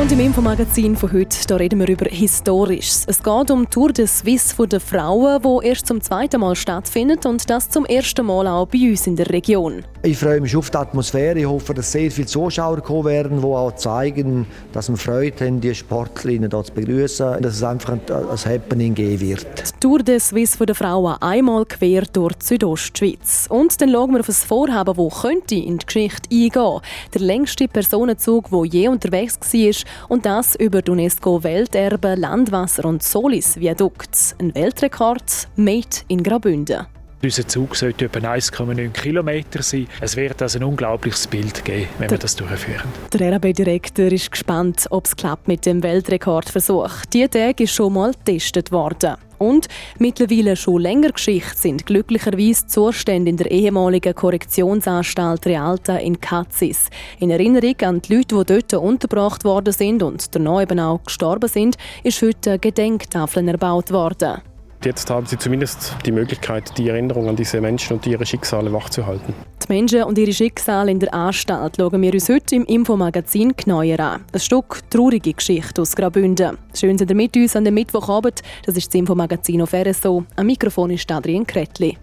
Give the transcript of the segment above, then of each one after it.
Und im Infomagazin von heute da reden wir über Historisches. Es geht um Tour de Suisse von den Frauen, wo erst zum zweiten Mal stattfindet und das zum ersten Mal auch bei uns in der Region. Ich freue mich auf die Atmosphäre. Ich hoffe, dass sehr viele Zuschauer kommen werden, die auch zeigen, dass wir Freude haben, die Sportlerinnen hier zu begrüßen, dass es einfach ein, ein Happening geben wird. Die Tour de Suisse von den Frauen einmal quer durch die Südostschweiz. Und dann schauen wir auf ein Vorhaben, das könnte in die Geschichte eingehen. Der längste Personenzug, der je unterwegs war, und das über die UNESCO-Welterbe Landwasser- und Solis-Viadukt. Ein Weltrekord made in Graubünden. Unser Zug sollte etwa 1,9 Kilometer sein. Es wird also ein unglaubliches Bild geben, wenn wir das durchführen. Der RAB-Direktor ist gespannt, ob es klappt mit dem Weltrekordversuch. Diese Tage ist schon mal getestet worden. Und mittlerweile schon länger Geschichte sind glücklicherweise Zustände in der ehemaligen Korrektionsanstalt Realta in Katzis. In Erinnerung an die Leute, die dort untergebracht worden sind und danach eben auch gestorben sind, ist heute eine Gedenktafel erbaut worden. Jetzt haben sie zumindest die Möglichkeit, die Erinnerung an diese Menschen und ihre Schicksale wachzuhalten. Die Menschen und ihre Schicksale in der Anstalt schauen wir uns heute im Infomagazin genauer an. Ein Stück traurige Geschichte aus Graubünden. Schön sind ihr mit uns an dem Mittwochabend. Das ist das Infomagazin auf RSO. Am Mikrofon ist Adrian Kretli.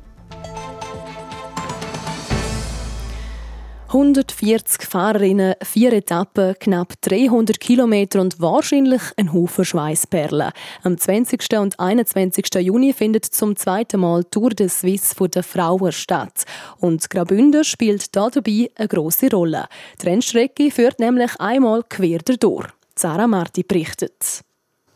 140 Fahrerinnen, vier Etappen, knapp 300 Kilometer und wahrscheinlich ein Haufen Schweißperlen. Am 20. und 21. Juni findet zum zweiten Mal Tour de Suisse von den Frauen statt. Und Graubünden spielt dabei eine grosse Rolle. Die Rennstrecke führt nämlich einmal quer durch. Sarah Marti berichtet.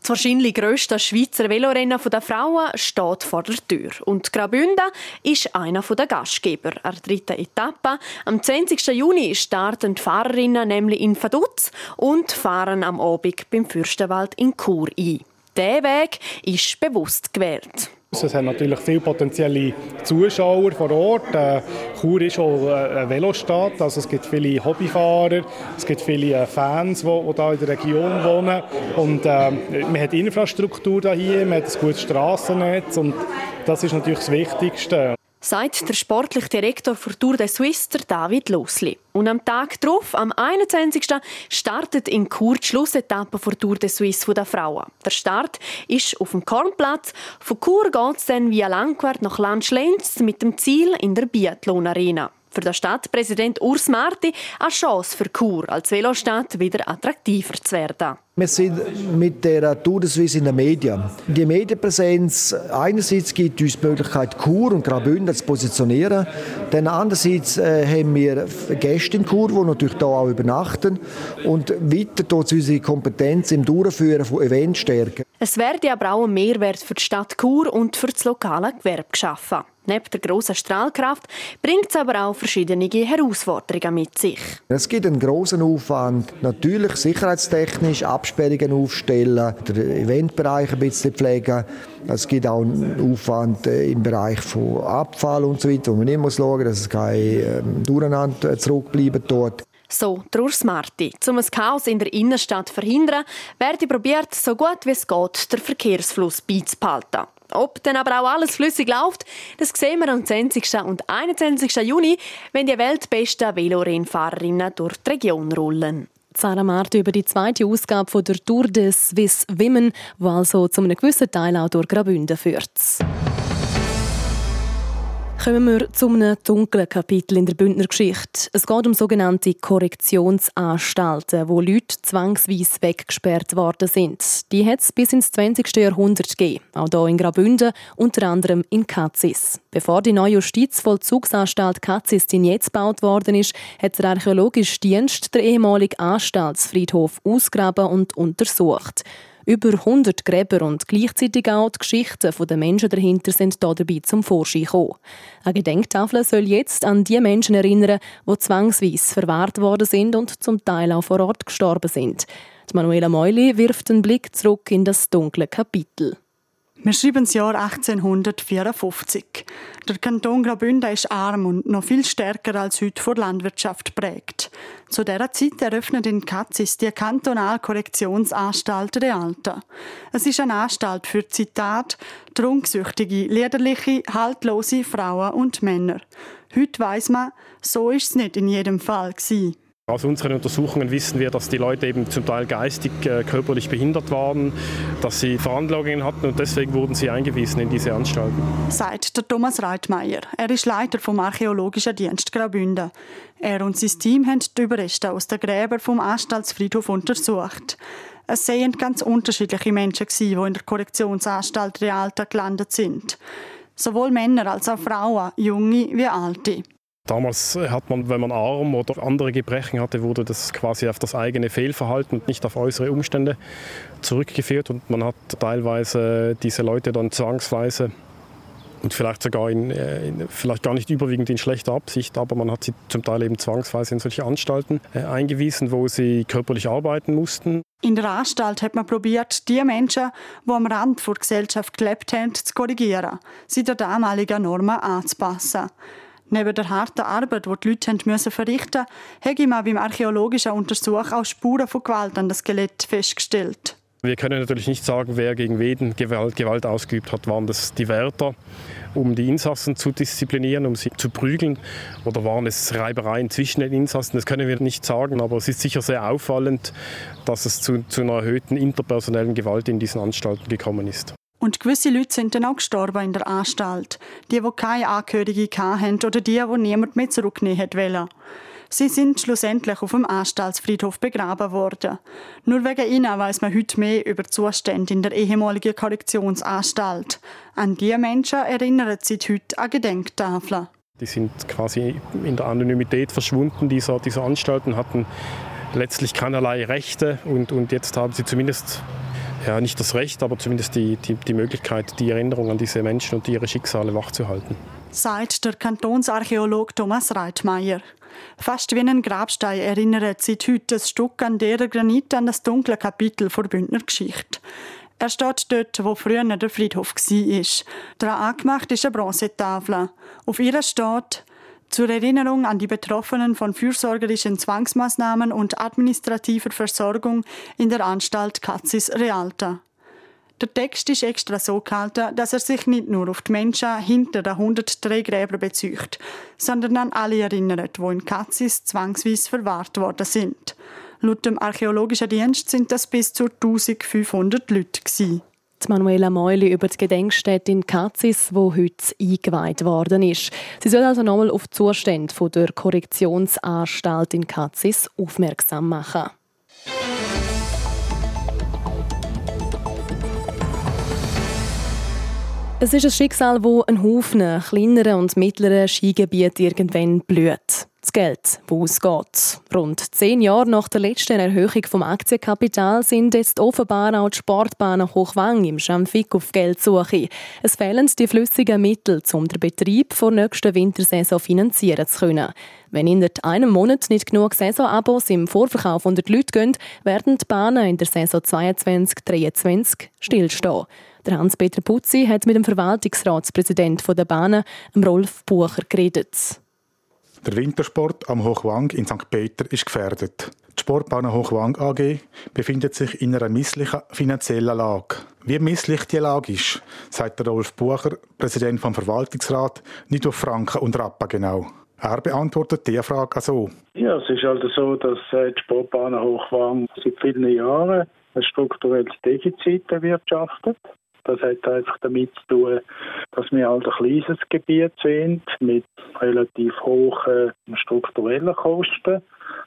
Das wahrscheinlich grösste Schweizer Velorennen der Frauen steht vor der Tür. Und Graubünden ist einer der Gastgeber. An der dritten Etappe. Am 20. Juni starten die Fahrerinnen nämlich in Vaduz und fahren am Abend beim Fürstenwald in Chur ein. Dieser Weg ist bewusst gewählt. Es haben natürlich viele potenzielle Zuschauer vor Ort. Äh, Chur ist auch eine Velostadt, also es gibt viele Hobbyfahrer, es gibt viele äh, Fans, die, die hier in der Region wohnen. Und äh, man hat Infrastruktur hier, man hat ein gutes Strassennetz. Und das ist natürlich das Wichtigste sagt der sportliche Direktor für Tour de Suisse, David Losli. Und am Tag darauf, am 21. startet in Chur die Schlussetappe für Tour de Suisse der Frauen. Der Start ist auf dem Kornplatz. Von Chur geht es dann via Langquart nach Landschlenz mit dem Ziel in der Biathlon Arena. Für den Stadtpräsident Urs Marti eine Chance für Chur als Velostadt wieder attraktiver zu werden. Wir sind mit der Tour de Suisse in den Medien. Die Medienpräsenz einerseits gibt uns die Möglichkeit, Chur und Graubünden zu positionieren. Dann andererseits äh, haben wir Gäste in Chur, die natürlich hier auch übernachten. Und weiter tut unsere Kompetenz im Durchführen von Events stärken. Es werde aber auch ein Mehrwert für die Stadt Chur und für das lokale Gewerbe geschaffen. Neben der grossen Strahlkraft bringt es aber auch verschiedene Herausforderungen mit sich. Es gibt einen grossen Aufwand, natürlich sicherheitstechnisch Absperrungen aufstellen, den Eventbereich ein bisschen pflegen. Es gibt auch einen Aufwand äh, im Bereich von Abfall und so weiter, wo man schauen muss, dass es kein ähm, Durcheinander zurückbleiben dort. So, Urs Marti. Um ein Chaos in der Innenstadt zu verhindern, werde probiert, so gut wie es geht, den Verkehrsfluss beizubehalten. Ob dann aber auch alles flüssig läuft, das sehen wir am 20. und 21. Juni, wenn die weltbesten Velorennfahrerinnen durch die Region rollen. Sarah Mart über die zweite Ausgabe der Tour de Swiss Women, die also zu einem gewissen Teil auch durch Graubünden führt. Kommen wir zu einem dunklen Kapitel in der Bündner Geschichte. Es geht um sogenannte Korrektionsanstalten, wo Leute zwangsweise weggesperrt worden sind. Die hat es bis ins 20. Jahrhundert gegeben, auch hier in Graubünden, unter anderem in Katzis. Bevor die neue Justizvollzugsanstalt Katzis in jetzt gebaut worden ist, hat der Archäologische Dienst der ehemalige Anstaltsfriedhof ausgraben und untersucht. Über 100 Gräber und gleichzeitig auch die Geschichten der Menschen dahinter sind dabei zum Vorschein gekommen. Eine Gedenktafel soll jetzt an die Menschen erinnern, die zwangsweise verwahrt worden sind und zum Teil auch vor Ort gestorben sind. Die Manuela Meuli wirft einen Blick zurück in das dunkle Kapitel. Wir schreiben das Jahr 1854. Der Kanton Graubünden ist arm und noch viel stärker als heute vor Landwirtschaft prägt. Zu dieser Zeit eröffnet in Katzis die Kantonalkorrektionsanstalt Realta. Es ist eine Anstalt für Zitat trunksüchtige, liederliche, haltlose Frauen und Männer. Heute weiß man, so ist es nicht in jedem Fall gewesen. Aus unseren Untersuchungen wissen wir, dass die Leute eben zum Teil geistig, äh, körperlich behindert waren, dass sie Veranlagungen hatten und deswegen wurden sie eingewiesen in diese Anstalten. Sagt der Thomas Reitmeier. Er ist Leiter vom Archäologischen Dienst Graubünden. Er und sein Team haben die Überreste aus den Gräbern vom Anstaltsfriedhof untersucht. Es seien ganz unterschiedliche Menschen, die in der Korrektionsanstalt Realta gelandet sind. Sowohl Männer als auch Frauen, junge wie alte. Damals hat man, wenn man Arm oder andere Gebrechen hatte, wurde das quasi auf das eigene Fehlverhalten und nicht auf äußere Umstände zurückgeführt. Und man hat teilweise diese Leute dann zwangsweise und vielleicht sogar in, äh, in, vielleicht gar nicht überwiegend in schlechter Absicht, aber man hat sie zum Teil eben zwangsweise in solche Anstalten äh, eingewiesen, wo sie körperlich arbeiten mussten. In der Anstalt hat man probiert, die Menschen, die am Rand der Gesellschaft gelebt haben, zu korrigieren, sie der damaligen Normen anzupassen. Neben der harten Arbeit, die die Leute müssen verrichten mussten, habe man beim archäologischen Untersuch auch Spuren von Gewalt an das Skelett festgestellt. Wir können natürlich nicht sagen, wer gegen wen Gewalt, Gewalt ausgeübt hat. Waren das die Wärter, um die Insassen zu disziplinieren, um sie zu prügeln? Oder waren es Reibereien zwischen den Insassen? Das können wir nicht sagen, aber es ist sicher sehr auffallend, dass es zu, zu einer erhöhten interpersonellen Gewalt in diesen Anstalten gekommen ist. Und gewisse Leute sind dann auch gestorben in der Anstalt. Die, die keine Angehörige hatten oder die, die niemand mehr zurücknehmen wollte. Sie sind schlussendlich auf dem Anstaltsfriedhof begraben worden. Nur wegen ihnen weiß man heute mehr über die Zustände in der ehemaligen Korrektionsanstalt. An diese Menschen erinnern sich heute an Gedenktafeln. Die sind quasi in der Anonymität verschwunden, dieser, dieser Anstalten, hatten letztlich keinerlei Rechte und, und jetzt haben sie zumindest ja, nicht das Recht, aber zumindest die, die, die Möglichkeit, die Erinnerung an diese Menschen und ihre Schicksale wachzuhalten. Sagt der Kantonsarchäolog Thomas Reitmeier. Fast wie ein Grabstein erinnert sich heute das Stück an der Granit an das dunkle Kapitel der Bündner Geschichte. Er steht dort, wo früher der Friedhof war. Daran angemacht ist eine Bronzetafel. Auf ihr steht zur Erinnerung an die Betroffenen von fürsorgerischen Zwangsmaßnahmen und administrativer Versorgung in der Anstalt Katzis Realta. Der Text ist extra so gehalten, dass er sich nicht nur auf die Menschen hinter den 103 Gräbern bezieht, sondern an alle erinnert, die in Katzis zwangsweise verwahrt worden sind. Laut dem Archäologischen Dienst sind das bis zu 1500 Leute. Gewesen. Manuela Meuli über die Gedenkstätte in Katzis, wo heute eingeweiht worden ist. Sie soll also nochmal auf die Zustände der Korrektionsanstalt in Katzis aufmerksam machen. Es ist ein Schicksal, wo ein Haufen kleinerer und mittlerer Skigebiete irgendwann blüht. Das Geld, das ausgeht. Rund zehn Jahre nach der letzten Erhöhung vom Aktienkapitals sind jetzt offenbar auch die Sportbahnen Hochwang im Schamfik auf Geldsuche. Es fehlen die flüssigen Mittel, um den Betrieb vor nächsten Wintersaison finanzieren zu können. Wenn in einem Monat nicht genug Saisonabos im Vorverkauf unter die Leute gehen, werden die Bahnen in der Saison 22-23 stillstehen. Der Hans-Peter Putzi hat mit dem Verwaltungsratspräsidenten der Bahnen, Rolf Bucher, geredet. Der Wintersport am Hochwang in St. Peter ist gefährdet. Die Sportbahn Hochwang AG befindet sich in einer misslichen finanziellen Lage. Wie misslich die Lage ist, sagt Rolf Bucher, Präsident vom Verwaltungsrat, nicht auf Franken und Rappen genau. Er beantwortet diese Frage so. Ja, es ist also so, dass äh, die Sportbahn Hochwang seit vielen Jahren ein strukturelles Defizit erwirtschaftet. Das hat einfach damit zu tun, dass wir halt ein kleines Gebiet sind mit relativ hohen strukturellen Kosten,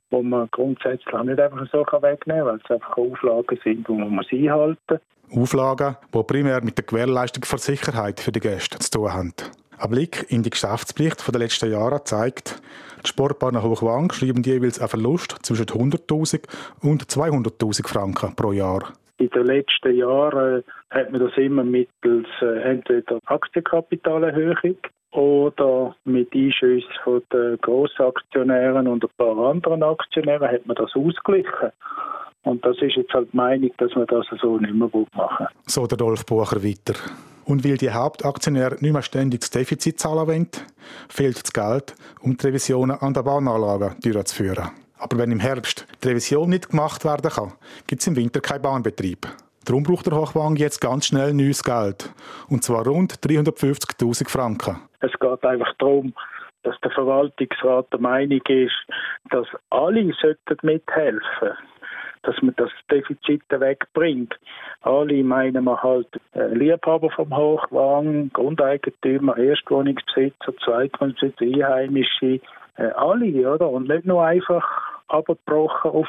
wo man grundsätzlich nicht einfach so wegnehmen kann, weil es einfach Auflagen sind, die man einhalten muss. Auflagen, die primär mit der Gewährleistung von Sicherheit für die Gäste zu tun haben. Ein Blick in die Geschäftspflicht der letzten Jahre zeigt, die Sportbahnen Hochwang schreiben jeweils einen Verlust zwischen 100.000 und 200.000 Franken pro Jahr. In den letzten Jahren hat man das immer mittels äh, entweder Aktienkapitalerhöhung oder mit Einschüssen von den Grossaktionären und ein paar anderen Aktionären hat man das ausgeglichen. Und das ist jetzt halt die Meinung, dass man das so nicht mehr machen will. So der Dolf Bucher weiter. Und weil die Hauptaktionäre nicht mehr ständig das Defizit zahlen wollen, fehlt das Geld, um die Revisionen an der Bahnanlage durchzuführen. Aber wenn im Herbst die Revision nicht gemacht werden kann, gibt es im Winter keinen Bahnbetrieb. Darum braucht der Hochwang jetzt ganz schnell neues Geld. Und zwar rund 350.000 Franken. Es geht einfach darum, dass der Verwaltungsrat der Meinung ist, dass alle mithelfen sollten dass man das Defizit wegbringt. Alle meinen wir halt äh, Liebhaber vom Hochwang, Grundeigentümer, Erstwohnungsbesitzer, Zweitwohnungsbesitzer, Einheimische, äh, alle, oder? Und nicht nur einfach abgebrochen auf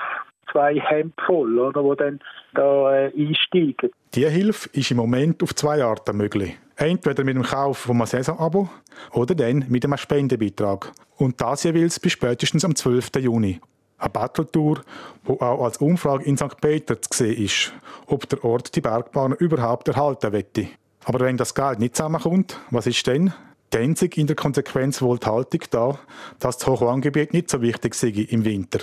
zwei Hemd voll, oder, wo dann da äh, einsteigen. Diese Hilfe ist im Moment auf zwei Arten möglich. Entweder mit dem Kauf von einem Saisonabo oder dann mit einem Spendenbeitrag. Und das jeweils bis spätestens am 12. Juni. Eine Battletour, die auch als Umfrage in St. Peter zu sehen ist, ob der Ort die Bergbahn überhaupt erhalten wette. Aber wenn das Geld nicht zusammenkommt, was ist denn? Dann in der Konsequenz wohl die Haltung da, dass das Hochwanggebiet nicht so wichtig sei im Winter,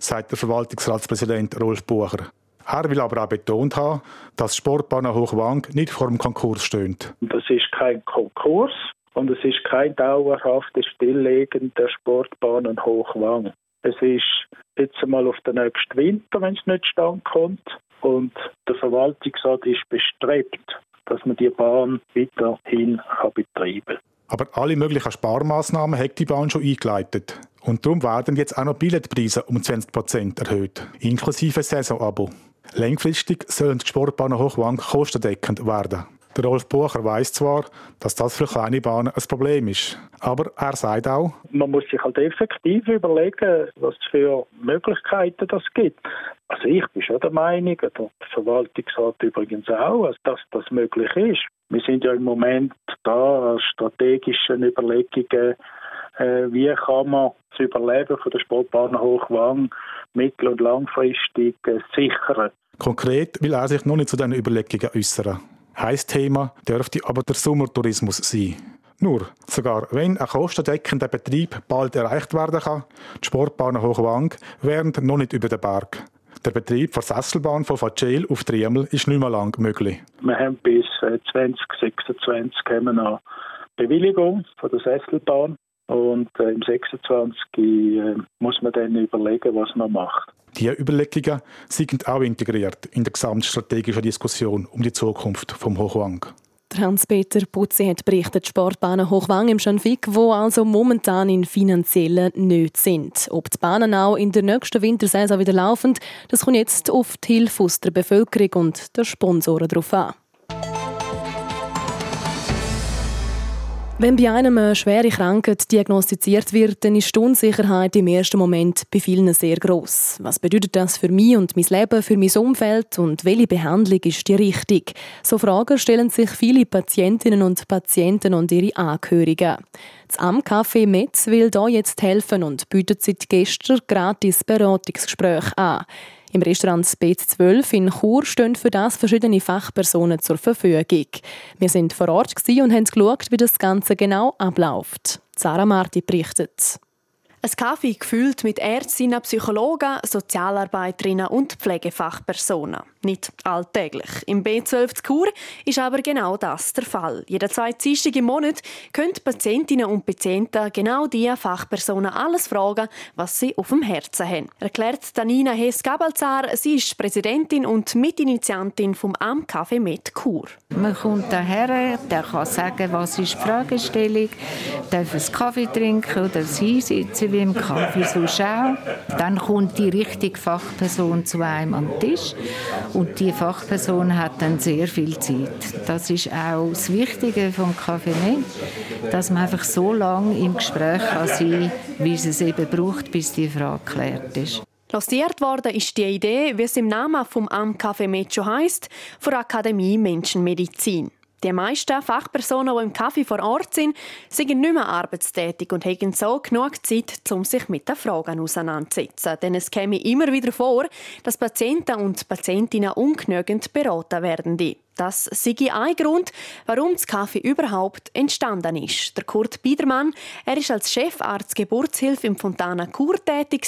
sagt der Verwaltungsratspräsident Rolf Bucher. Er will aber auch betont haben, dass Sportbahn Hochwang nicht vor dem Konkurs steht. Das ist kein Konkurs und es ist kein dauerhaftes Stilllegen der Sportbahnen Hochwang. Es ist jetzt einmal auf den nächsten Winter, wenn es nicht stand kommt. Und der Verwaltungsrat ist bestrebt, dass man die Bahn weiterhin betreiben kann. Aber alle möglichen Sparmaßnahmen hat die Bahn schon eingeleitet. Und darum werden jetzt auch noch Billetpreise um 20 Prozent erhöht, inklusive Saisonabo. Längfristig sollen die Sportbahnen Hochwang kostendeckend werden. Der Rolf Bucher weiß zwar, dass das für kleine Bahnen ein Problem ist, aber er sagt auch, man muss sich halt effektiv überlegen, was für Möglichkeiten das gibt. Also ich bin schon der Meinung, der Verwaltungsrat übrigens auch, dass das möglich ist. Wir sind ja im Moment da strategischen Überlegungen, äh, wie kann man das Überleben von der Sportbahn Hochwang mittel- und langfristig äh, sichern. Konkret will er sich noch nicht zu diesen Überlegungen äußern. Heiß Thema dürfte aber der Sommertourismus sein. Nur, sogar wenn ein kostendeckender Betrieb bald erreicht werden kann, die Sportbahnen Hochwang wären noch nicht über den Berg. Der Betrieb der Sesselbahn von Facel auf Triemel ist nicht mehr lang möglich. Wir haben bis 2026 äh, haben wir noch Bewilligung von der Sesselbahn und äh, im 26 äh, muss man dann überlegen, was man macht. Diese Überlegungen sind auch integriert in der gesamtstrategischen Diskussion um die Zukunft vom Hochwang. Hans-Peter Putzi hat berichtet, Sportbahnen Hochwang im Schanfig, wo also momentan in finanziellen Nöten sind. Ob die Bahnen auch in der nächsten Wintersaison wieder laufen, das kommt jetzt auf die Hilfe aus der Bevölkerung und der Sponsoren darauf an. Wenn bei einem eine schwere Krankheit diagnostiziert wird, dann ist die Unsicherheit im ersten Moment bei vielen sehr groß. Was bedeutet das für mich und mein Leben, für mein Umfeld und welche Behandlung ist die richtig? So Fragen stellen sich viele Patientinnen und Patienten und ihre Angehörigen. Das Amcafé Metz will hier jetzt helfen und bietet seit gestern gratis Beratungsgespräche an. Im Restaurant B12 in Chur stehen für das verschiedene Fachpersonen zur Verfügung. Wir sind vor Ort und haben geschaut, wie das Ganze genau abläuft. Sarah Marti berichtet. Ein Kaffee gefüllt mit Ärztinnen, Psychologen, Sozialarbeiterinnen und Pflegefachpersonen. Nicht alltäglich. Im B12 Kur ist aber genau das der Fall. Jeder zwei Dienstag im Monat können Patientinnen und Patienten genau diese Fachpersonen alles fragen, was sie auf dem Herzen haben. Erklärt Danina Hess-Gabalzar. Sie ist Präsidentin und Mitinitiantin vom Am Café mit Kur. Man kommt daher, der kann sagen, was ist die Fragestellung, darf einen Kaffee trinken oder hinsitzen wie im Kaffee so schauen. Dann kommt die richtige Fachperson zu einem am Tisch und die Fachperson hat dann sehr viel Zeit. Das ist auch das Wichtige vom Kaffee dass man einfach so lange im Gespräch kann sein wie es es eben braucht, bis die Frage geklärt ist. Lanciert worden ist die Idee, wie es im Namen vom Am Café Mecho heißt, von Akademie Menschenmedizin. Die meisten Fachpersonen, die im Kaffee vor Ort sind, sind nicht mehr arbeitstätig und haben so genug Zeit, um sich mit den Fragen auseinanderzusetzen. Denn es käme immer wieder vor, dass Patienten und Patientinnen ungenügend beraten werden. Das sei ein Grund, warum das Kaffee überhaupt entstanden ist. Der Kurt Biedermann, er ist als Chefarzt Geburtshilfe im Fontana Kur tätig,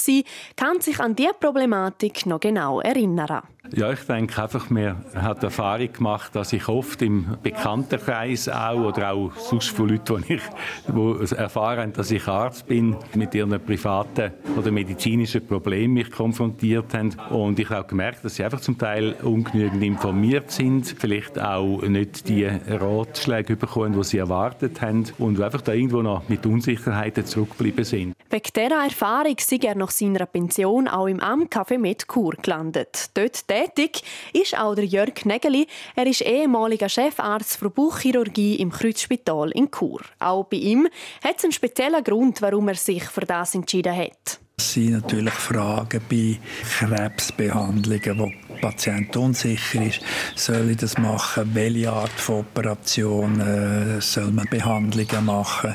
kann sich an diese Problematik noch genau erinnern. Ja, ich denke einfach, man hat Erfahrung gemacht, dass ich oft im Bekanntenkreis auch oder auch sonst von Leuten, die, ich, die erfahren dass ich Arzt bin, mit ihren privaten oder medizinischen Problemen mich konfrontiert haben. Und ich habe auch gemerkt, dass sie einfach zum Teil ungenügend informiert sind, vielleicht auch nicht die Ratschläge bekommen, die sie erwartet haben und einfach da irgendwo noch mit Unsicherheiten zurückgeblieben sind. Wegen dieser Erfahrung sind er nach seiner Pension auch im Amt Café mit Kur gelandet. Dort tätig ist auch der Jörg Nägeli. Er ist ehemaliger Chefarzt für Bauchchirurgie im Kreuzspital in Chur. Auch bei ihm hat es einen speziellen Grund, warum er sich für das entschieden hat. Das sind natürlich Fragen bei Krebsbehandlungen, wo der Patient unsicher ist. Soll ich das machen? Welche Art von Operation äh, soll man Behandlungen machen?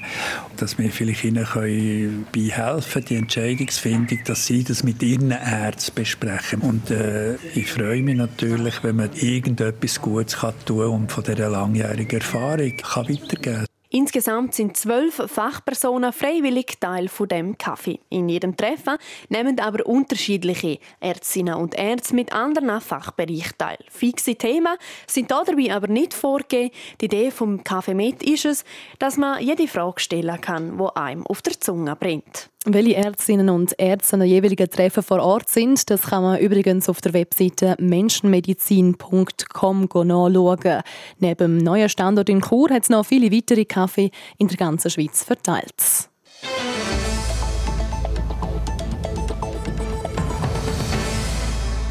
Dass wir vielleicht ihnen können bei helfen, die Entscheidungsfindung, dass sie das mit ihren Ärzten besprechen. Und äh, ich freue mich natürlich, wenn man irgendetwas Gutes kann tun und von dieser langjährigen Erfahrung kann weitergeben kann. Insgesamt sind zwölf Fachpersonen freiwillig Teil von dem Kaffee. In jedem Treffen nehmen aber unterschiedliche Ärztinnen und Ärzte mit anderen Fachbereichen teil. Fixe Themen sind dabei aber nicht vorgegeben. Die Idee vom Kaffee mit ist es, dass man jede Frage stellen kann, die einem auf der Zunge brennt. Welche Ärztinnen und Ärzte an den jeweiligen Treffen vor Ort sind, das kann man übrigens auf der Webseite menschenmedizin.com nachschauen. Neben dem neuen Standort in Chur hat es noch viele weitere Kaffee in der ganzen Schweiz verteilt.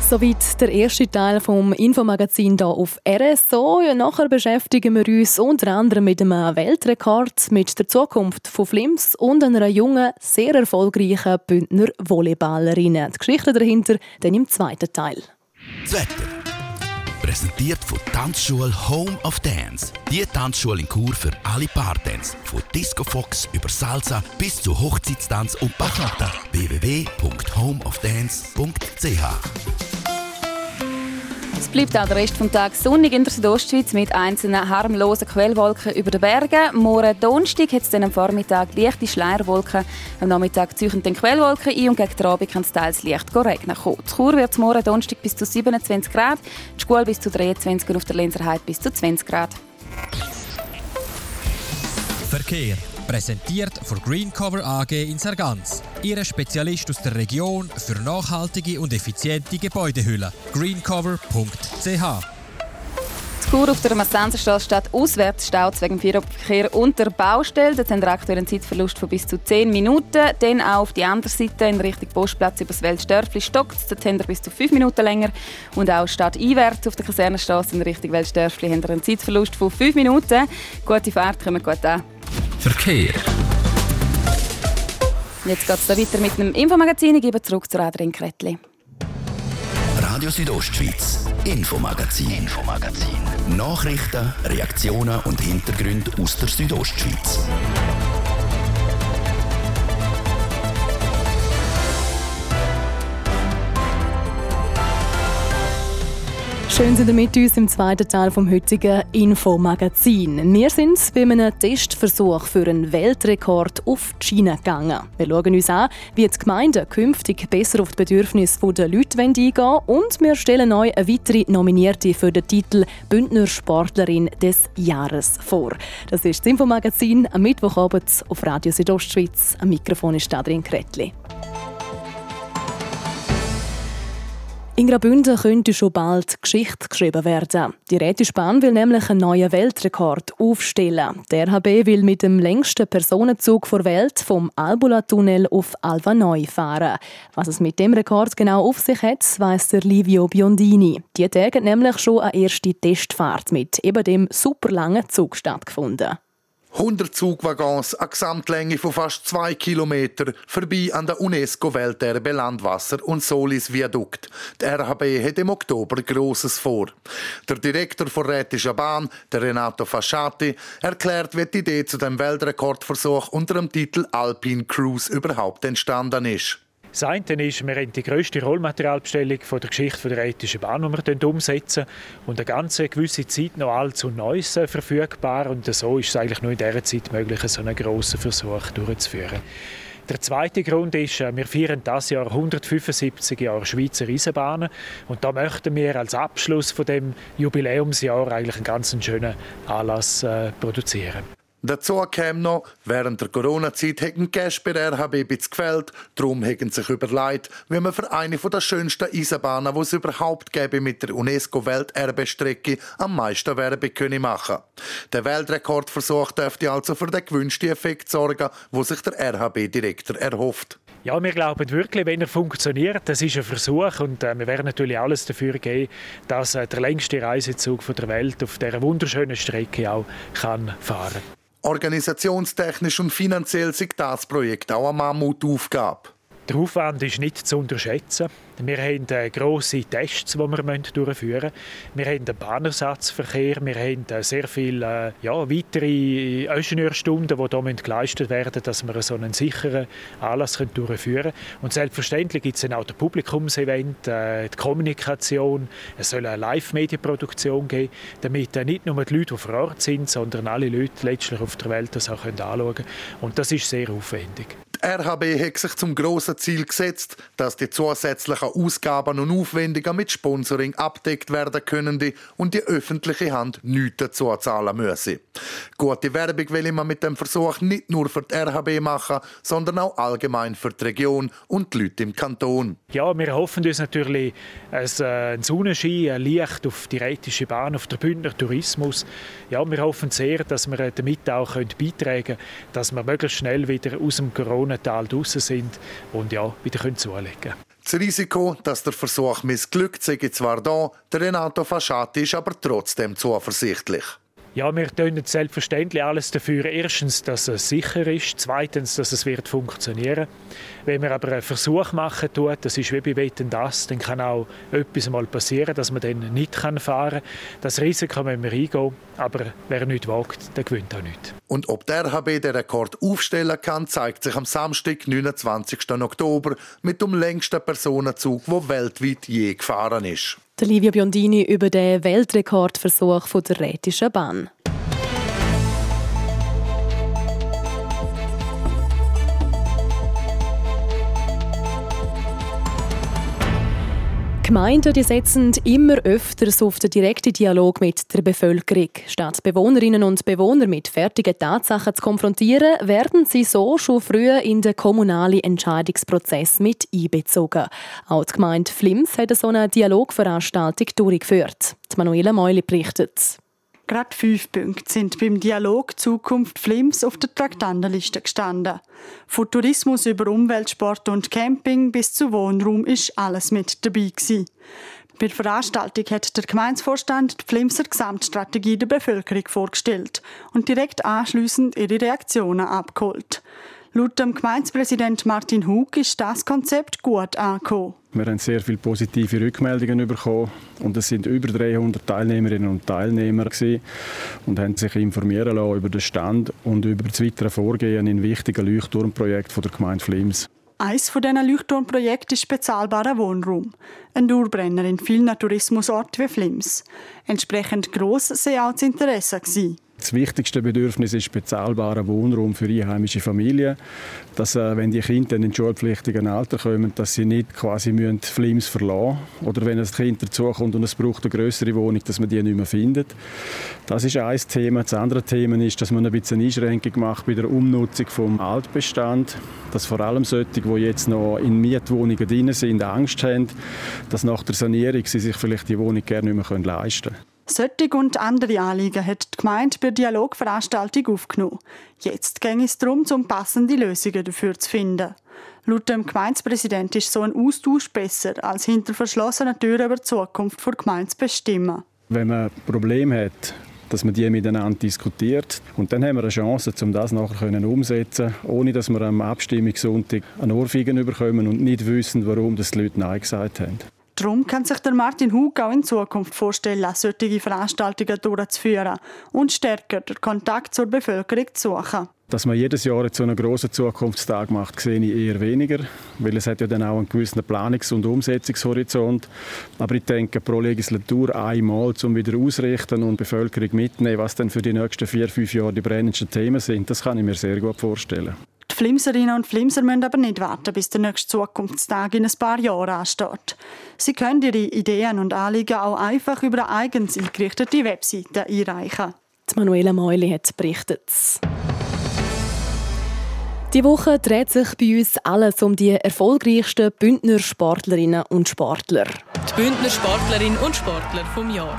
Soweit der erste Teil vom Infomagazin hier auf RSO. Ja, nachher beschäftigen wir uns unter anderem mit einem Weltrekord, mit der Zukunft von Flims und einer jungen, sehr erfolgreichen Bündner Volleyballerin. Die Geschichte dahinter dann im zweiten Teil. Das Wetter. Präsentiert von Tanzschule Home of Dance. Die Tanzschule in Kur für alle Partens. Von Disco Fox über Salsa bis zu Hochzeitstanz und Bachata. www.homeofdance.ch es bleibt auch der Rest des Tages sonnig in der Südostschweiz mit einzelnen harmlosen Quellwolken über den Bergen. Morgen Donnerstag hat es dann am Vormittag leichte Schleierwolken. Am Nachmittag ziehen dann Quellwolken ein und gegen den Abend kann es teils leicht regnen. Die Chur wird morgen Donnerstag bis zu 27 Grad, die Schule bis zu 23 und auf der Lenzerheide bis zu 20 Grad. Verkehr. Präsentiert von Greencover AG in Sargans. Ihre Spezialist aus der Region für nachhaltige und effiziente Gebäudehülle. greencover.ch Kur auf der Massenserstraße steht auswärts staut wegen Viererverkehr und der Baustelle. Dort haben wir aktuell einen Zeitverlust von bis zu 10 Minuten. Dann auch auf die andere Seite in Richtung Postplatz über das Weltstörfli stockt Dort haben wir bis zu 5 Minuten länger. Und auch statt einwärts auf der Kasernenstraße in Richtung Weltstörfli haben wir einen Zeitverlust von 5 Minuten. Gute Fahrt, kommen gut an. Verkehr. Jetzt geht es weiter mit einem Infomagazin. Ich gebe zurück zu Adrian Kretli. Radio Südostschweiz, Infomagazin, Infomagazin. Nachrichten, Reaktionen und Hintergründe aus der Südostschweiz. Schön sind ihr mit uns im zweiten Teil vom heutigen Infomagazin. Wir sind bei einem Testversuch für einen Weltrekord auf die Schiene gegangen. Wir schauen uns an, wie die Gemeinden künftig besser auf die Bedürfnisse der Leute eingehen wollen und wir stellen euch eine weitere Nominierte für den Titel Bündner Sportlerin des Jahres vor. Das ist das Infomagazin am Mittwochabend auf Radio Südostschweiz. Am Mikrofon ist Adrian Kretli. In Graubünden könnte schon bald Geschichte geschrieben werden. Die Rätischbahn will nämlich einen neuen Weltrekord aufstellen. Der RHB will mit dem längsten Personenzug der Welt vom Albula-Tunnel auf Alva Neu fahren. Was es mit dem Rekord genau auf sich hat, weiss der Livio Biondini. Die Tage nämlich schon eine erste Testfahrt mit eben dem super langen Zug stattgefunden. 100 Zugwaggons, eine Gesamtlänge von fast zwei Kilometern, vorbei an der UNESCO-Welterbe Landwasser und Solis Viadukt. Der RHB hat im Oktober Grosses vor. Der Direktor der Rätischer Bahn, der Renato Fasciati, erklärt, wie die Idee zu dem Weltrekordversuch unter dem Titel Alpine Cruise überhaupt entstanden ist. Das eine ist, wir haben die grösste Rollmaterialbestellung von der Geschichte der Ethischen Bahn, die wir umsetzen und eine ganz gewisse Zeit noch allzu Neues äh, verfügbar und so ist es eigentlich nur in dieser Zeit möglich, so einen grossen Versuch durchzuführen. Der zweite Grund ist, äh, wir feiern das Jahr 175 Jahre Schweizer Eisenbahnen und da möchten wir als Abschluss von dem Jubiläumsjahr eigentlich einen ganz schönen Anlass äh, produzieren. Dazu käme noch, während der Corona-Zeit hätten Gäste bei der RHB etwas gefällt, darum hätten sich überlegt, wie man für eine der schönsten Eisenbahnen, die es überhaupt gäbe, mit der UNESCO-Welterbestrecke am meisten Werbe können machen. Der Weltrekordversuch dürfte also für den gewünschten Effekt sorgen, wo sich der RHB-Direktor erhofft. Ja, wir glauben wirklich, wenn er funktioniert, das ist ein Versuch und äh, wir werden natürlich alles dafür geben, dass äh, der längste Reisezug von der Welt auf dieser wunderschönen Strecke auch kann fahren Organisationstechnisch und finanziell ist das Projekt auch eine Mammutaufgabe. Der Aufwand ist nicht zu unterschätzen. Wir haben äh, grosse Tests, die wir durchführen müssen. Wir haben einen Bahnersatzverkehr, wir haben äh, sehr viele äh, ja, weitere Ingenieurstunden, die hier geleistet werden müssen, dass wir so einen sicheren Anlass durchführen können. Und selbstverständlich gibt es dann auch das Publikumsevent, die Kommunikation, es soll eine Live-Medienproduktion geben, damit nicht nur die Leute, die vor Ort sind, sondern alle Leute letztlich auf der Welt das auch anschauen können. Und das ist sehr aufwendig. Die RHB hat sich zum grossen Ziel gesetzt, dass die zusätzlichen Ausgaben und Aufwendungen mit Sponsoring abdeckt werden können und die öffentliche Hand nichts dazu zahlen müsse. Gute Werbung will man mit dem Versuch nicht nur für die RHB machen, sondern auch allgemein für die Region und die Leute im Kanton. Ja, wir hoffen uns natürlich ein, äh, ein Sonnenschein, ein Licht auf die Rätische Bahn, auf den Bündner Tourismus. Ja, wir hoffen sehr, dass wir damit auch beitragen können, dass wir möglichst schnell wieder aus dem Corona-Tal draußen sind und ja, wieder zulegen können. Das Risiko, dass der Versuch missglückt, sei zwar da, der Renato Fasciati ist aber trotzdem zuversichtlich. Ja, wir tun selbstverständlich alles dafür. Erstens, dass es sicher ist. Zweitens, dass es wird funktionieren. Wenn wir aber einen Versuch machen tut, das ist wie bei Wetten das, dann kann auch etwas mal passieren, dass man dann nicht fahren kann. Das Risiko müssen wir eingehen, aber wer nicht wagt, der gewinnt auch nicht. Und ob der RHB den Rekord aufstellen kann, zeigt sich am Samstag, 29. Oktober, mit dem längsten Personenzug, der weltweit je gefahren ist. Der Livia Biondini über den Weltrekordversuch der Rätischen Bahn. Gemeinden die setzen immer öfter auf den direkten Dialog mit der Bevölkerung. Statt Bewohnerinnen und Bewohner mit fertigen Tatsachen zu konfrontieren, werden sie so schon früh in den kommunalen Entscheidungsprozess mit einbezogen. Auch die Gemeinde Flims hat so eine Dialogveranstaltung durchgeführt. Die Manuela Meuli berichtet. Gerade fünf Punkte sind beim Dialog Zukunft Flims auf der Traktandenliste gestanden. Von Tourismus über Umweltsport und Camping bis zu Wohnraum ist alles mit dabei gewesen. Bei der Veranstaltung hat der Gemeinsvorstand die Flimser Gesamtstrategie der Bevölkerung vorgestellt und direkt anschließend ihre Reaktionen abgeholt. Laut dem Gemeindepräsident Martin Hug ist das Konzept gut angekommen. Wir haben sehr viele positive Rückmeldungen bekommen und es sind über 300 Teilnehmerinnen und Teilnehmer gewesen und haben sich informieren lassen über den Stand und über das weitere Vorgehen in wichtigen Leuchtturmprojekten der Gemeinde Flims. Eines von diesen Leuchtturmprojekten ist bezahlbarer Wohnraum. Ein Dauerbrenner in vielen Tourismusorten wie Flims. Entsprechend gross sei auch das Interesse gewesen. Das wichtigste Bedürfnis ist bezahlbarer Wohnraum für einheimische Familien. Dass, äh, wenn die Kinder in den schulpflichtigen Alter kommen, dass sie nicht quasi müssen Flims verlassen Oder wenn ein Kind dazukommt und es braucht eine größere Wohnung, dass man die nicht mehr findet. Das ist ein Thema. Das andere Thema ist, dass man ein bisschen Einschränkung macht bei der Umnutzung vom Altbestand. Dass vor allem solche, die jetzt noch in Mietwohnungen drin sind, Angst haben, dass nach der Sanierung sie sich vielleicht die Wohnung gerne nicht mehr leisten können. Solche und andere Anliegen hat die Gemeinde bei Dialogveranstaltung aufgenommen. Jetzt ging es darum, um passende Lösungen dafür zu finden. Laut dem Gemeindepräsident ist so ein Austausch besser, als hinter verschlossenen Türen über die Zukunft der Gemeinde zu bestimmen. Wenn man Probleme hat, dass man die miteinander diskutiert. Und dann haben wir eine Chance, um das nachher umsetzen ohne dass wir am Abstimmungssonntag eine Ohrfeigen bekommen und nicht wissen, warum das die Leute Nein gesagt haben. Darum kann sich der Martin Hug auch in Zukunft vorstellen, solche Veranstaltungen durchzuführen und stärker den Kontakt zur Bevölkerung zu suchen. Dass man jedes Jahr so einen grossen Zukunftstag macht, sehe ich eher weniger, weil es hat ja dann auch einen gewissen Planungs- und Umsetzungshorizont. Aber ich denke, pro Legislatur einmal, um wieder ausrichten und die Bevölkerung mitnehmen, was dann für die nächsten vier, fünf Jahre die brennendsten Themen sind, das kann ich mir sehr gut vorstellen. Die Flimserinnen und Flimser müssen aber nicht warten, bis der nächste Zukunftstag in ein paar Jahren ansteht. Sie können ihre Ideen und Anliegen auch einfach über eine eigens eingerichtete Webseite einreichen. Die Manuela Meuli hat berichtet. Die Woche dreht sich bei uns alles um die erfolgreichsten Bündner Sportlerinnen und Sportler. Die Bündner Sportlerin und Sportler vom Jahr.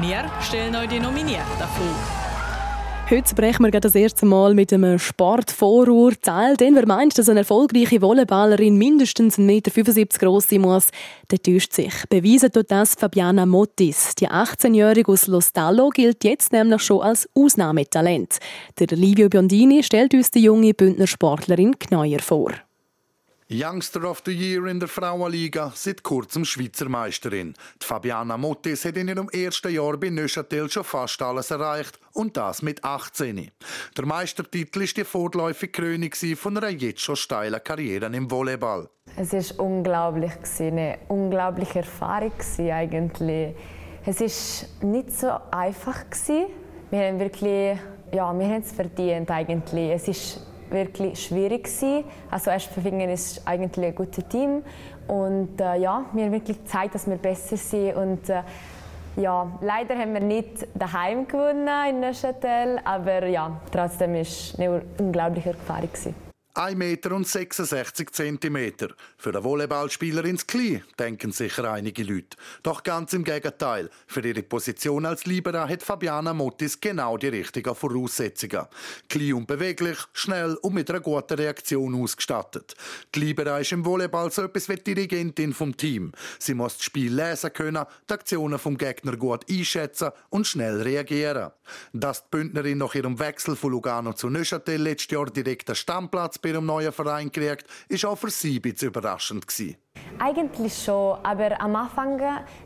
Wir stellen euch die Nominierten vor. Heute sprechen wir das erste Mal mit einem Sportvorurteil. Denn wer meint, dass eine erfolgreiche Volleyballerin mindestens 1,75 Meter groß sein muss, der täuscht sich. Beweisen tut das Fabiana Mottis. Die 18-Jährige aus Lostallo gilt jetzt nämlich schon als Ausnahmetalent. Der Livio Biondini stellt uns die junge Bündner Sportlerin Kneuer vor. Youngster of the Year in der Frauenliga, seit kurzem Schweizer Meisterin. Die Fabiana Mottis hat in ihrem ersten Jahr bei Neuchâtel schon fast alles erreicht und das mit 18. Der Meistertitel ist die vorläufige Krönung von einer jetzt schon steilen Karriere im Volleyball. Es war unglaublich, eine unglaubliche Erfahrung eigentlich. Es war nicht so einfach. Wir haben wirklich, ja, wir haben es verdient eigentlich. Es ist wirklich schwierig gewesen. Also Espenfingen ist eigentlich ein gutes Team und äh, ja, wir haben wirklich gezeigt, dass wir besser sind und äh, ja, leider haben wir nicht daheim gewonnen in Neuchâtel, aber ja, trotzdem war es eine unglaubliche Erfahrung. Gewesen. 1,66 Meter. Für eine Volleyballspielerin klein, denken sicher einige Leute. Doch ganz im Gegenteil. Für ihre Position als Libera hat Fabiana Mottis genau die richtigen Voraussetzungen. Klein und beweglich, schnell und mit einer guten Reaktion ausgestattet. Die Libera ist im Volleyball so etwas wie Dirigentin vom Team. Sie muss das Spiel lesen können, die Aktionen vom Gegner gut einschätzen und schnell reagieren. Dass die Bündnerin nach ihrem Wechsel von Lugano zu Neuchâtel letztes Jahr direkt einen Stammplatz bei ihrem neuen Verein gekriegt, war auch für sie ein bisschen überraschend. Gewesen. Eigentlich schon, aber am Anfang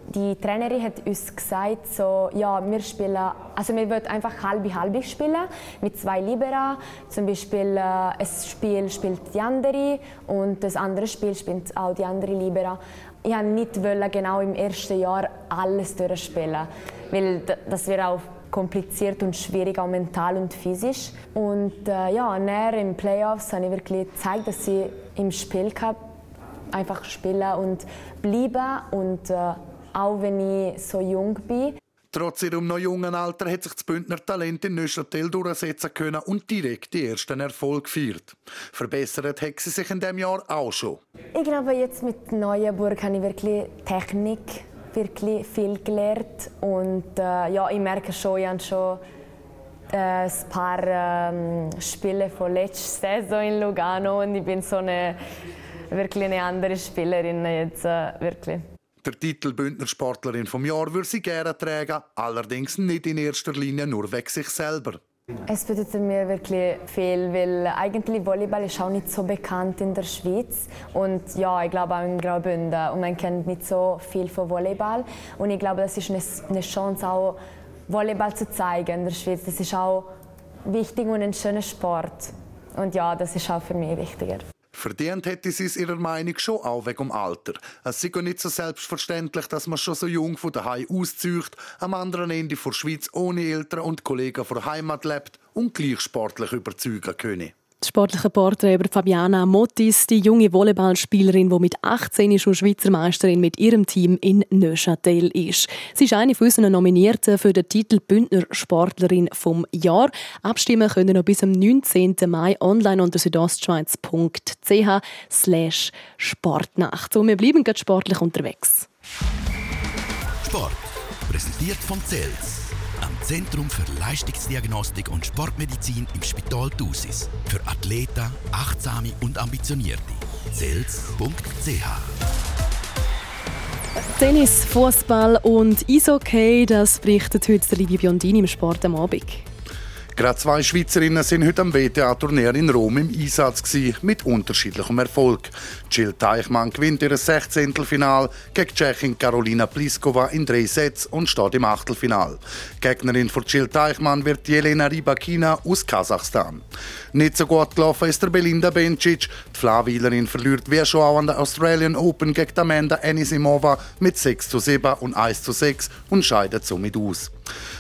die Trainerin hat uns gesagt, so, ja, wir spielen, also wir wollen einfach halbe halbe spielen mit zwei Libera. Zum Beispiel äh, ein Spiel spielt die andere und das andere Spiel spielt auch die andere Libera. Ich wollte nicht genau im ersten Jahr alles durchspielen, weil das wäre auch kompliziert und schwierig, auch mental und physisch. Und äh, ja, näher im Playoffs habe ich wirklich gezeigt, dass ich im Spiel kann, einfach spielen und bleiben und äh, auch wenn ich so jung bin. Trotz ihrem noch jungen Alter hat sich das Bündner Talent in Neuchâtel durchsetzen können und direkt die ersten Erfolge gefeiert. Verbessert hat sie sich in diesem Jahr auch schon. Ich glaube, jetzt mit Neuenburg habe ich wirklich Technik wirklich viel gelernt und äh, ja, ich merke schon, ich habe schon äh, ein paar ähm, Spiele von letzter Saison in Lugano und ich bin so eine wirklich eine andere Spielerin jetzt äh, wirklich. Der Titel Bündner Sportlerin vom Jahr würde sie gerne tragen, allerdings nicht in erster Linie nur wegen sich selber. Es bedeutet mir wirklich viel, weil eigentlich Volleyball ist auch nicht so bekannt in der Schweiz und ja, ich glaube auch in Graubünden und man kennt nicht so viel von Volleyball und ich glaube, das ist eine Chance auch Volleyball zu zeigen in der Schweiz. Das ist auch wichtig und ein schöner Sport und ja, das ist auch für mich wichtiger. Verdient hätte sie es ihrer Meinung schon auch wegen dem Alter. Es ist nicht so selbstverständlich, dass man schon so jung von daheim auszieht, am anderen Ende der Schweiz ohne Eltern und Kollegen von Heimat lebt und gleich sportlich überzeugen können. Das sportliche Porträt über Fabiana Mottis, die junge Volleyballspielerin, die mit 18 schon Schweizer Meisterin mit ihrem Team in Neuchâtel ist. Sie ist eine von unseren Nominierten für den Titel Bündner Sportlerin vom Jahr. Abstimmen können noch bis am 19. Mai online unter südostschweiz.ch Sportnacht. Und wir bleiben gerade sportlich unterwegs. Sport, präsentiert von CELS am Zentrum für Leistungsdiagnostik und Sportmedizin im Spital Thusis. Für Athleten, Achtsame und Ambitionierte. Zels.ch Tennis, Fußball und Eishockey, das berichtet heute der Livio Biondini im Sport am Abend. Gerade zwei Schweizerinnen sind heute am WTA-Turnier in Rom im Einsatz gewesen, mit unterschiedlichem Erfolg. Jill Teichmann gewinnt ihr 16. Final gegen Tschechin Karolina Pliskova in drei Sets und steht im Achtelfinal. Gegnerin von Jill Teichmann wird Jelena Rybakina aus Kasachstan. Nicht so gut gelaufen ist der Belinda Bencic. Die Flawilerin verliert wie schon auch an der Australian Open gegen Amanda Anisimova mit 6 zu 7 und 1 zu 6 und scheidet somit aus.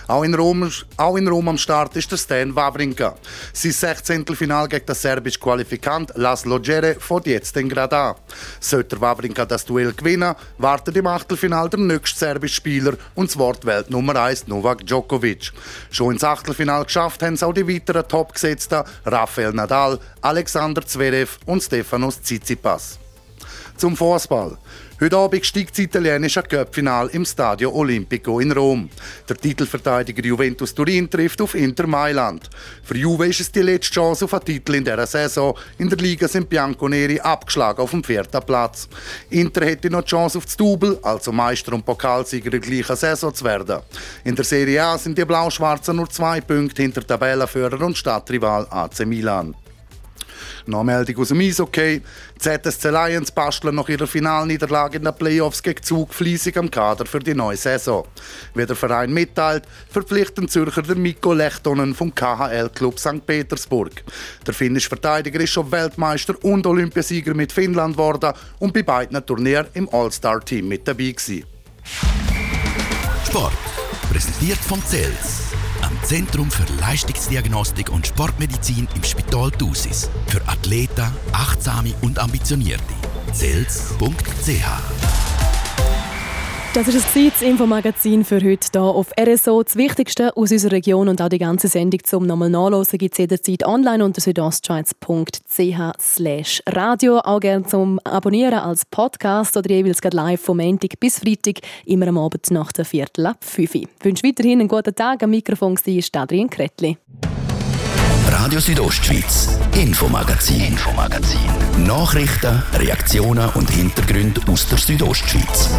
Auch in, Rom, auch in Rom am Start ist der Stan Wawrinka. Sein 16. Final gegen den serbischen Qualifikant Laszlo Djere fährt jetzt den Grad an. Sollte Wawrinka das Duell gewinnen, wartet im Achtelfinal der nächste serbische Spieler und das Wort Welt Nummer 1 Novak Djokovic. Schon ins Achtelfinal geschafft haben es auch die weiteren Topgesetzten Rafael Nadal, Alexander Zverev und Stefanos Tsitsipas. Zum Fußball. Heute Abend steigt das italienische Cup-Final im Stadio Olimpico in Rom. Der Titelverteidiger Juventus Turin trifft auf Inter Mailand. Für Juve ist es die letzte Chance auf einen Titel in dieser Saison. In der Liga sind Bianconeri abgeschlagen auf dem vierten Platz. Inter hätte noch die Chance auf das Double, also Meister und Pokalsieger der gleichen Saison zu werden. In der Serie A sind die Blau-Schwarzen nur zwei Punkte hinter Tabellenführer und Stadtrival AC Milan. Noch Meldung aus dem Eishockey. ZSC Lions basteln nach ihrer Finalniederlage in den Playoffs gegen Zug fleissig am Kader für die neue Saison. Wie der Verein mitteilt, verpflichten Zürcher der Mikko Lechtonen vom KHL-Club St. Petersburg. Der finnische Verteidiger ist schon Weltmeister und Olympiasieger mit Finnland geworden und bei beiden Turnieren im All-Star-Team mit dabei gewesen. Sport. Präsentiert von CELS am Zentrum für Leistungsdiagnostik und Sportmedizin im Spital Thusis. Für Athleten, Achtsame und Ambitionierte. Zels.ch das war das Infomagazin für heute hier auf RSO. Das Wichtigste aus unserer Region und auch die ganze Sendung zum nochmal nachlesen gibt es jederzeit online unter südostschweiz.ch radio. Auch gerne zum Abonnieren als Podcast oder jeweils live vom Montag bis Freitag, immer am Abend nach der Viertel ab 5 Ich wünsche weiterhin einen guten Tag. Am Mikrofon war Adrian Kretli. Radio Südostschweiz, Infomagazin, Infomagazin. Nachrichten, Reaktionen und Hintergründe aus der Südostschweiz.